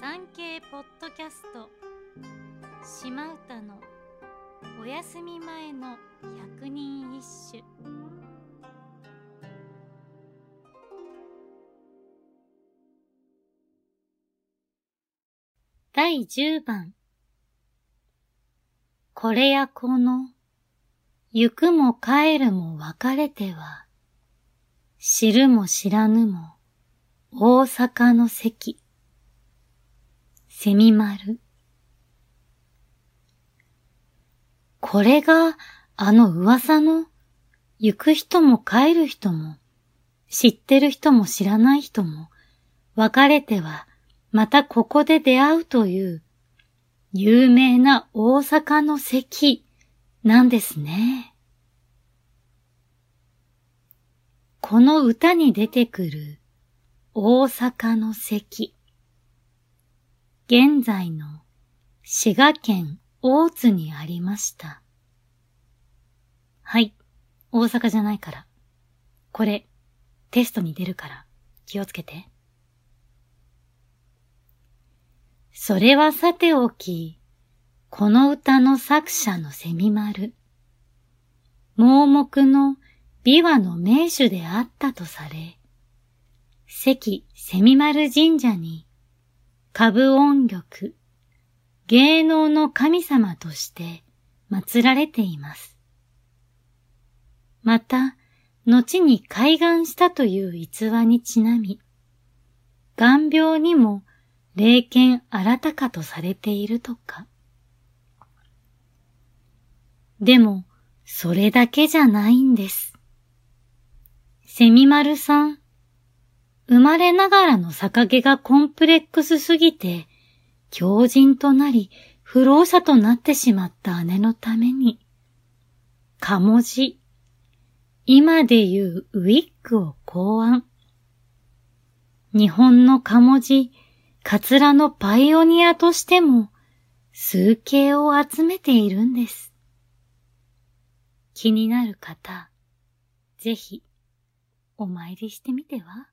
産経ポッドキャスト。島唄のお休み前の百人一首。第十番。これやこの行くも帰るも別れては知るも知らぬも大阪の関セミ丸。これがあの噂の行く人も帰る人も知ってる人も知らない人も別れてはまたここで出会うという有名な大阪の関なんですね。この歌に出てくる大阪の関。現在の滋賀県大津にありました。はい。大阪じゃないから。これ、テストに出るから気をつけて。それはさておき、この歌の作者のセミ丸。盲目の琵琶の名手であったとされ、関セミ丸神社に株音玉、芸能の神様として祀られています。また、後に開眼したという逸話にちなみ、眼病にも霊剣新たかとされているとか。でも、それだけじゃないんです。セミマルさん、生まれながらの逆毛がコンプレックスすぎて、強靭となり、不老者となってしまった姉のために、かもじ、今で言うウィッグを考案。日本のかもじ、カツラのパイオニアとしても、数形を集めているんです。気になる方、ぜひ、お参りしてみては？